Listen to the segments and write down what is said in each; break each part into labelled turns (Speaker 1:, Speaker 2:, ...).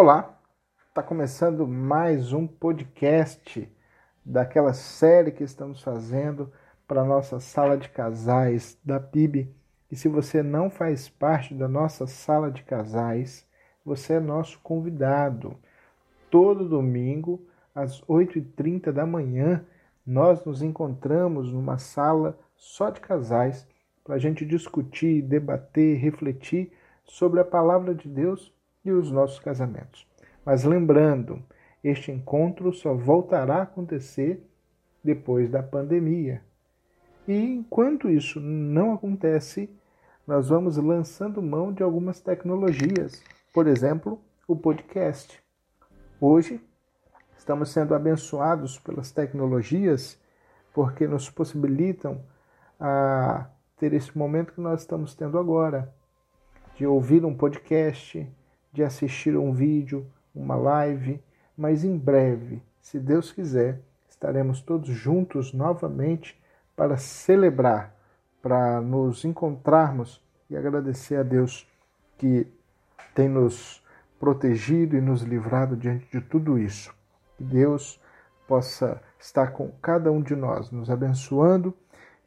Speaker 1: Olá, está começando mais um podcast daquela série que estamos fazendo para a nossa sala de casais da PIB. E se você não faz parte da nossa sala de casais, você é nosso convidado. Todo domingo, às 8h30 da manhã, nós nos encontramos numa sala só de casais para a gente discutir, debater, refletir sobre a palavra de Deus e os nossos casamentos. Mas lembrando, este encontro só voltará a acontecer depois da pandemia. E enquanto isso não acontece, nós vamos lançando mão de algumas tecnologias, por exemplo, o podcast. Hoje estamos sendo abençoados pelas tecnologias porque nos possibilitam a ter esse momento que nós estamos tendo agora, de ouvir um podcast, de assistir um vídeo, uma live, mas em breve, se Deus quiser, estaremos todos juntos novamente para celebrar, para nos encontrarmos e agradecer a Deus que tem nos protegido e nos livrado diante de tudo isso. Que Deus possa estar com cada um de nós, nos abençoando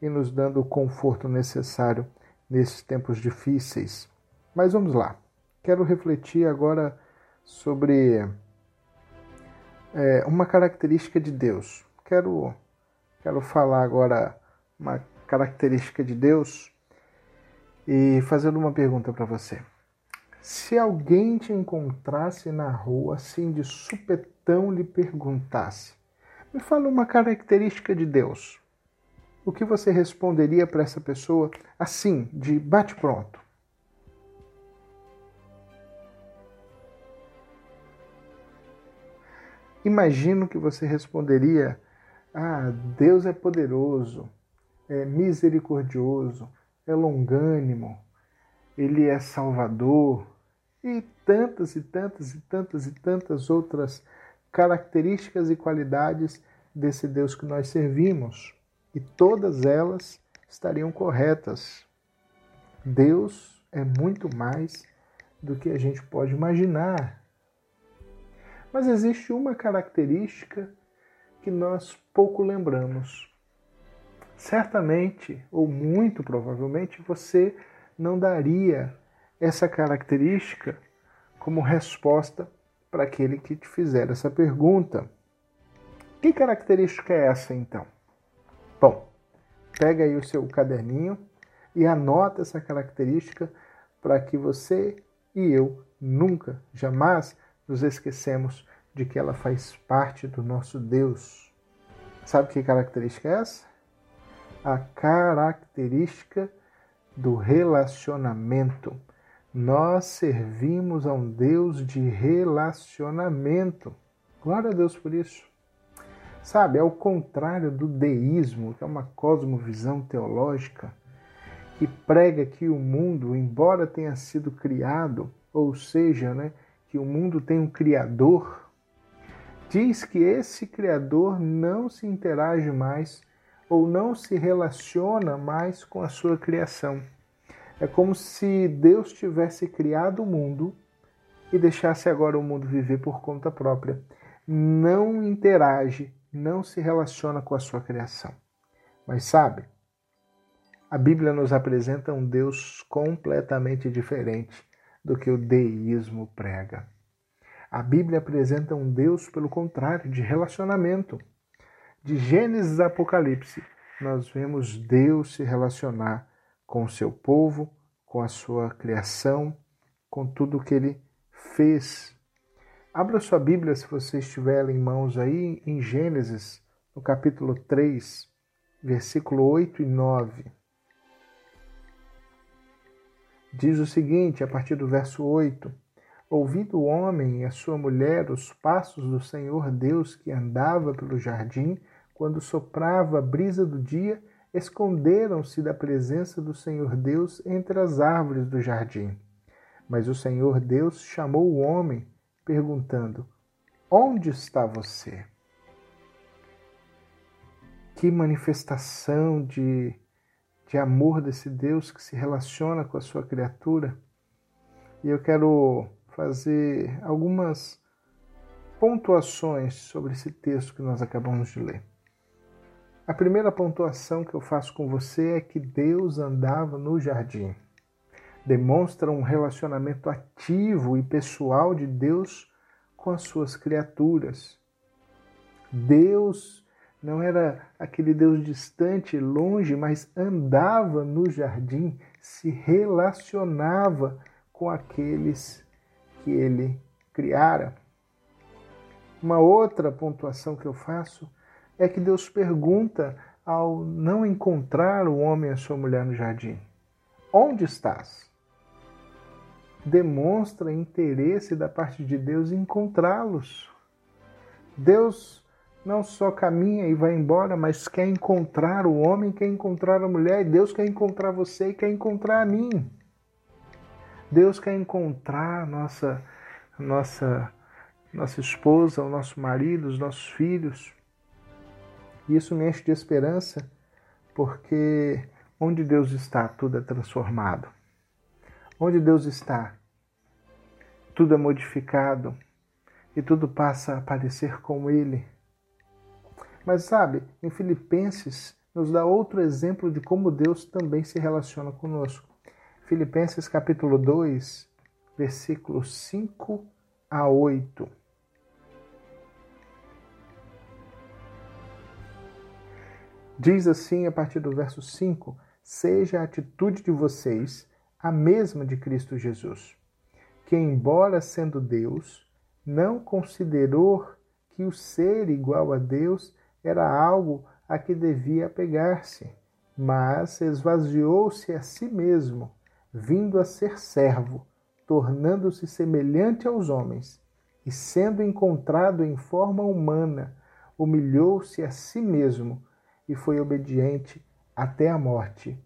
Speaker 1: e nos dando o conforto necessário nesses tempos difíceis. Mas vamos lá. Quero refletir agora sobre é, uma característica de Deus. Quero, quero falar agora uma característica de Deus e fazendo uma pergunta para você. Se alguém te encontrasse na rua assim de supetão lhe perguntasse: Me fala uma característica de Deus. O que você responderia para essa pessoa assim, de bate-pronto? Imagino que você responderia: Ah, Deus é poderoso, é misericordioso, é longânimo, Ele é salvador, e tantas e tantas e tantas e tantas outras características e qualidades desse Deus que nós servimos. E todas elas estariam corretas. Deus é muito mais do que a gente pode imaginar. Mas existe uma característica que nós pouco lembramos. Certamente, ou muito provavelmente, você não daria essa característica como resposta para aquele que te fizer essa pergunta. Que característica é essa então? Bom, pega aí o seu caderninho e anota essa característica para que você e eu nunca, jamais nos esquecemos de que ela faz parte do nosso Deus. Sabe que característica é essa? A característica do relacionamento. Nós servimos a um Deus de relacionamento. Glória a Deus por isso. Sabe, é o contrário do deísmo, que é uma cosmovisão teológica que prega que o mundo, embora tenha sido criado, ou seja, né, que o mundo tem um criador, diz que esse criador não se interage mais ou não se relaciona mais com a sua criação. É como se Deus tivesse criado o mundo e deixasse agora o mundo viver por conta própria. Não interage, não se relaciona com a sua criação. Mas sabe, a Bíblia nos apresenta um Deus completamente diferente do que o deísmo prega. A Bíblia apresenta um Deus, pelo contrário, de relacionamento. De Gênesis a Apocalipse, nós vemos Deus se relacionar com o seu povo, com a sua criação, com tudo o que ele fez. Abra sua Bíblia, se você estiver em mãos aí, em Gênesis, no capítulo 3, versículo 8 e 9. Diz o seguinte, a partir do verso 8: Ouvindo o homem e a sua mulher os passos do Senhor Deus que andava pelo jardim, quando soprava a brisa do dia, esconderam-se da presença do Senhor Deus entre as árvores do jardim. Mas o Senhor Deus chamou o homem, perguntando: Onde está você? Que manifestação de de amor desse Deus que se relaciona com a sua criatura. E eu quero fazer algumas pontuações sobre esse texto que nós acabamos de ler. A primeira pontuação que eu faço com você é que Deus andava no jardim. Demonstra um relacionamento ativo e pessoal de Deus com as suas criaturas. Deus não era aquele Deus distante, longe, mas andava no jardim, se relacionava com aqueles que ele criara. Uma outra pontuação que eu faço é que Deus pergunta ao não encontrar o homem e a sua mulher no jardim: Onde estás? Demonstra interesse da parte de Deus em encontrá-los. Deus não só caminha e vai embora, mas quer encontrar o homem, quer encontrar a mulher, e Deus quer encontrar você e quer encontrar a mim. Deus quer encontrar nossa nossa nossa esposa, o nosso marido, os nossos filhos. E isso me enche de esperança, porque onde Deus está, tudo é transformado. Onde Deus está, tudo é modificado e tudo passa a parecer como Ele. Mas sabe, em Filipenses nos dá outro exemplo de como Deus também se relaciona conosco. Filipenses capítulo 2, versículos 5 a 8. Diz assim a partir do verso 5: Seja a atitude de vocês a mesma de Cristo Jesus, que, embora sendo Deus, não considerou que o ser igual a Deus era algo a que devia apegar-se, mas esvaziou-se a si mesmo, vindo a ser servo, tornando-se semelhante aos homens, e sendo encontrado em forma humana, humilhou-se a si mesmo e foi obediente até a morte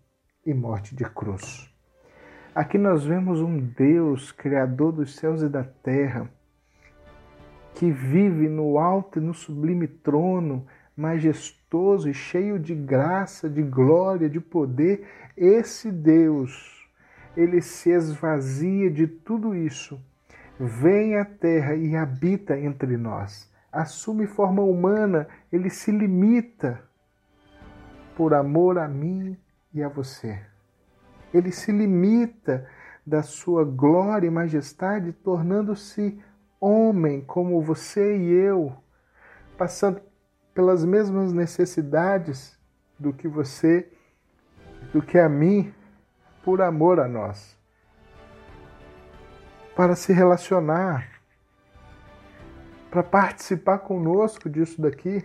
Speaker 1: e morte de cruz. Aqui nós vemos um Deus, Criador dos céus e da terra, que vive no alto e no sublime trono, majestoso e cheio de graça, de glória, de poder. Esse Deus, ele se esvazia de tudo isso, vem à terra e habita entre nós. Assume forma humana, ele se limita por amor a mim e a você. Ele se limita da sua glória e majestade, tornando-se homem como você e eu, passando pelas mesmas necessidades do que você, do que a mim, por amor a nós. Para se relacionar, para participar conosco disso daqui.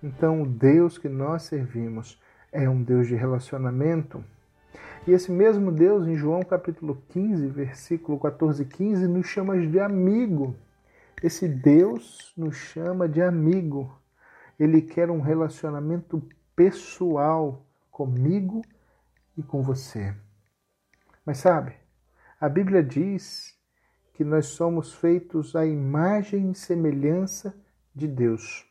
Speaker 1: Então, o Deus que nós servimos é um Deus de relacionamento. E esse mesmo Deus, em João capítulo 15, versículo 14 e 15, nos chama de amigo. Esse Deus nos chama de amigo. Ele quer um relacionamento pessoal comigo e com você. Mas sabe, a Bíblia diz que nós somos feitos à imagem e semelhança de Deus.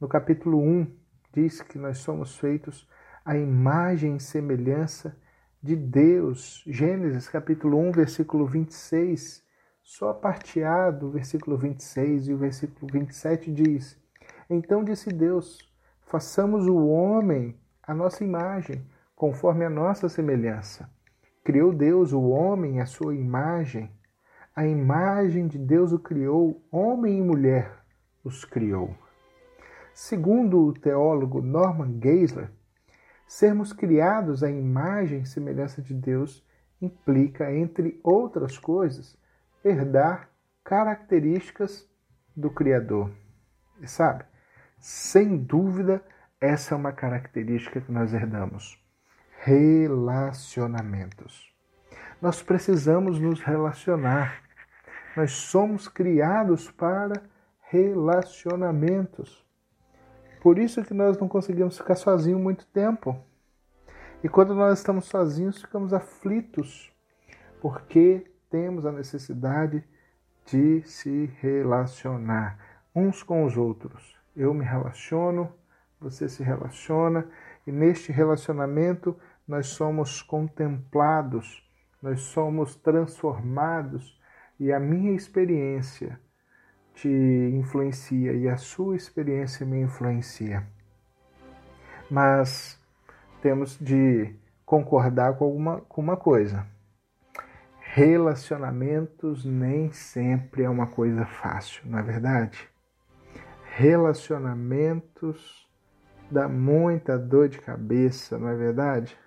Speaker 1: No capítulo 1, diz que nós somos feitos à imagem e semelhança de Deus. Gênesis capítulo 1, versículo 26, só a parte A do versículo 26 e o versículo 27 diz: Então disse Deus: Façamos o homem a nossa imagem, conforme a nossa semelhança. Criou Deus o homem à sua imagem. A imagem de Deus o criou, homem e mulher os criou. Segundo o teólogo Norman Geisler, sermos criados à imagem e semelhança de Deus implica, entre outras coisas, herdar características do Criador. E sabe, sem dúvida, essa é uma característica que nós herdamos: relacionamentos. Nós precisamos nos relacionar. Nós somos criados para relacionamentos. Por isso que nós não conseguimos ficar sozinhos muito tempo. E quando nós estamos sozinhos, ficamos aflitos, porque temos a necessidade de se relacionar uns com os outros. Eu me relaciono, você se relaciona, e neste relacionamento nós somos contemplados, nós somos transformados, e a minha experiência te influencia e a sua experiência me influencia. Mas temos de concordar com, alguma, com uma coisa. Relacionamentos nem sempre é uma coisa fácil, não é verdade? Relacionamentos dá muita dor de cabeça, não é verdade?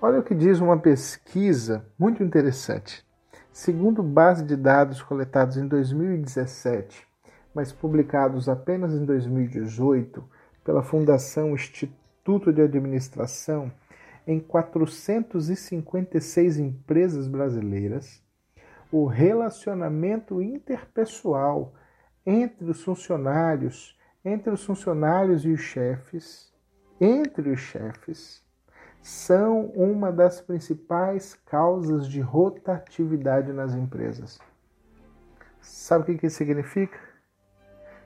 Speaker 1: Olha o que diz uma pesquisa muito interessante. Segundo base de dados coletados em 2017, mas publicados apenas em 2018 pela Fundação Instituto de Administração, em 456 empresas brasileiras, o relacionamento interpessoal entre os funcionários, entre os funcionários e os chefes, entre os chefes, são uma das principais causas de rotatividade nas empresas. Sabe o que isso significa?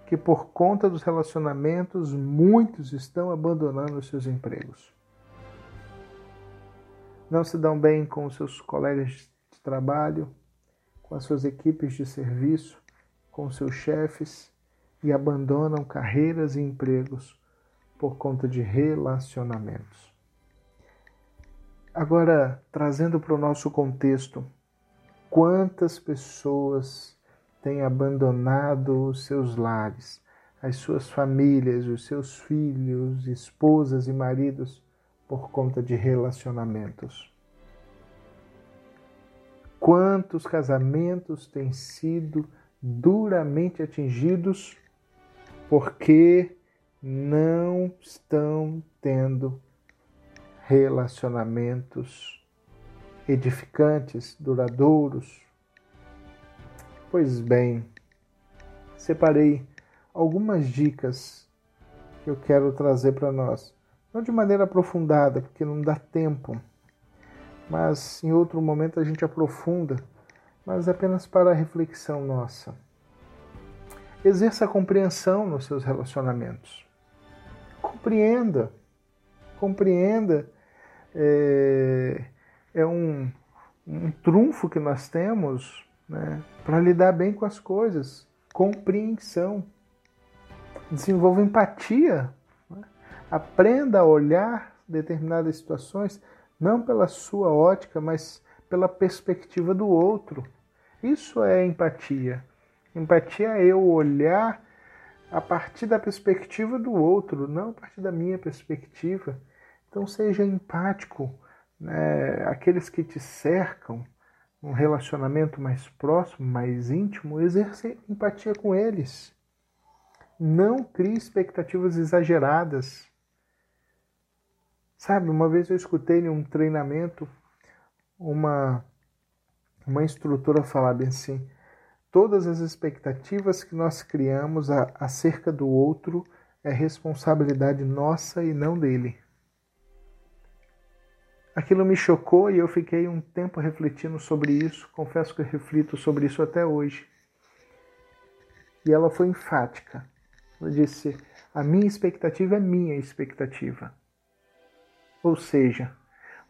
Speaker 1: Que por conta dos relacionamentos, muitos estão abandonando os seus empregos. Não se dão bem com os seus colegas de trabalho, com as suas equipes de serviço, com seus chefes e abandonam carreiras e empregos por conta de relacionamentos. Agora, trazendo para o nosso contexto, quantas pessoas têm abandonado os seus lares, as suas famílias, os seus filhos, esposas e maridos por conta de relacionamentos? Quantos casamentos têm sido duramente atingidos porque não estão tendo relacionamentos edificantes, duradouros. Pois bem, separei algumas dicas que eu quero trazer para nós. Não de maneira aprofundada, porque não dá tempo, mas em outro momento a gente aprofunda, mas apenas para reflexão nossa. Exerça a compreensão nos seus relacionamentos. Compreenda compreenda, é, é um, um trunfo que nós temos né, para lidar bem com as coisas. Compreensão. Desenvolva empatia. Né? Aprenda a olhar determinadas situações não pela sua ótica, mas pela perspectiva do outro. Isso é empatia. Empatia é eu olhar a partir da perspectiva do outro, não a partir da minha perspectiva. Então seja empático. Né? Aqueles que te cercam, um relacionamento mais próximo, mais íntimo, exerce empatia com eles. Não crie expectativas exageradas. Sabe, uma vez eu escutei em um treinamento uma, uma instrutora falar bem assim: todas as expectativas que nós criamos acerca do outro é responsabilidade nossa e não dele. Aquilo me chocou e eu fiquei um tempo refletindo sobre isso. Confesso que eu reflito sobre isso até hoje. E ela foi enfática. Ela disse: A minha expectativa é minha expectativa. Ou seja,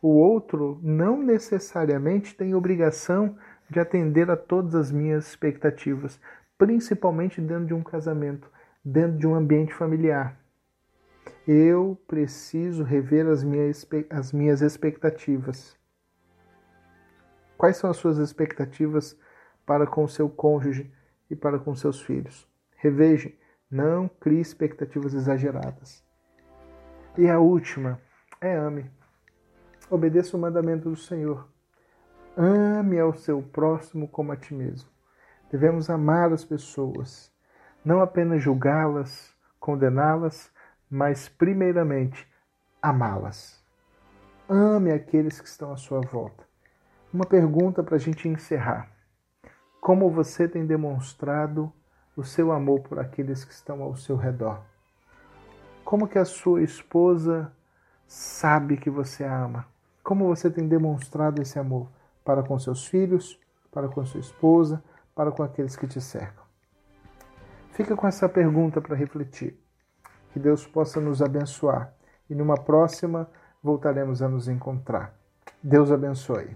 Speaker 1: o outro não necessariamente tem obrigação de atender a todas as minhas expectativas, principalmente dentro de um casamento, dentro de um ambiente familiar eu preciso rever as minhas, as minhas expectativas. Quais são as suas expectativas para com o seu cônjuge e para com seus filhos? Reveja, não crie expectativas exageradas. E a última é ame. Obedeça o mandamento do Senhor. Ame ao seu próximo como a ti mesmo. Devemos amar as pessoas, não apenas julgá-las, condená-las, mas primeiramente amá-las. Ame aqueles que estão à sua volta. Uma pergunta para a gente encerrar. Como você tem demonstrado o seu amor por aqueles que estão ao seu redor? Como que a sua esposa sabe que você ama? Como você tem demonstrado esse amor para com seus filhos, para com sua esposa, para com aqueles que te cercam? Fica com essa pergunta para refletir. Que Deus possa nos abençoar e numa próxima voltaremos a nos encontrar. Deus abençoe.